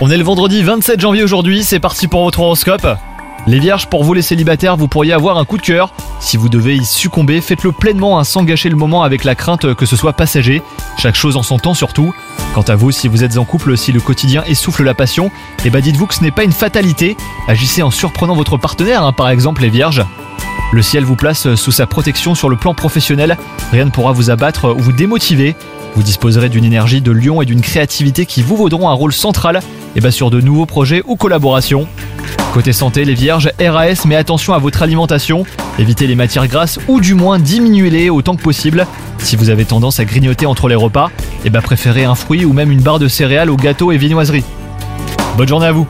On est le vendredi 27 janvier aujourd'hui, c'est parti pour votre horoscope. Les vierges, pour vous les célibataires, vous pourriez avoir un coup de cœur. Si vous devez y succomber, faites-le pleinement hein, sans gâcher le moment avec la crainte que ce soit passager. Chaque chose en son temps surtout. Quant à vous, si vous êtes en couple, si le quotidien essouffle la passion, eh bah dites-vous que ce n'est pas une fatalité. Agissez en surprenant votre partenaire, hein, par exemple les vierges. Le ciel vous place sous sa protection sur le plan professionnel. Rien ne pourra vous abattre ou vous démotiver. Vous disposerez d'une énergie de lion et d'une créativité qui vous vaudront un rôle central et bah, sur de nouveaux projets ou collaborations. Côté santé, les vierges, RAS, mais attention à votre alimentation. Évitez les matières grasses ou du moins diminuez-les autant que possible. Si vous avez tendance à grignoter entre les repas, et bah préférez un fruit ou même une barre de céréales au gâteau et viennoiserie. Bonne journée à vous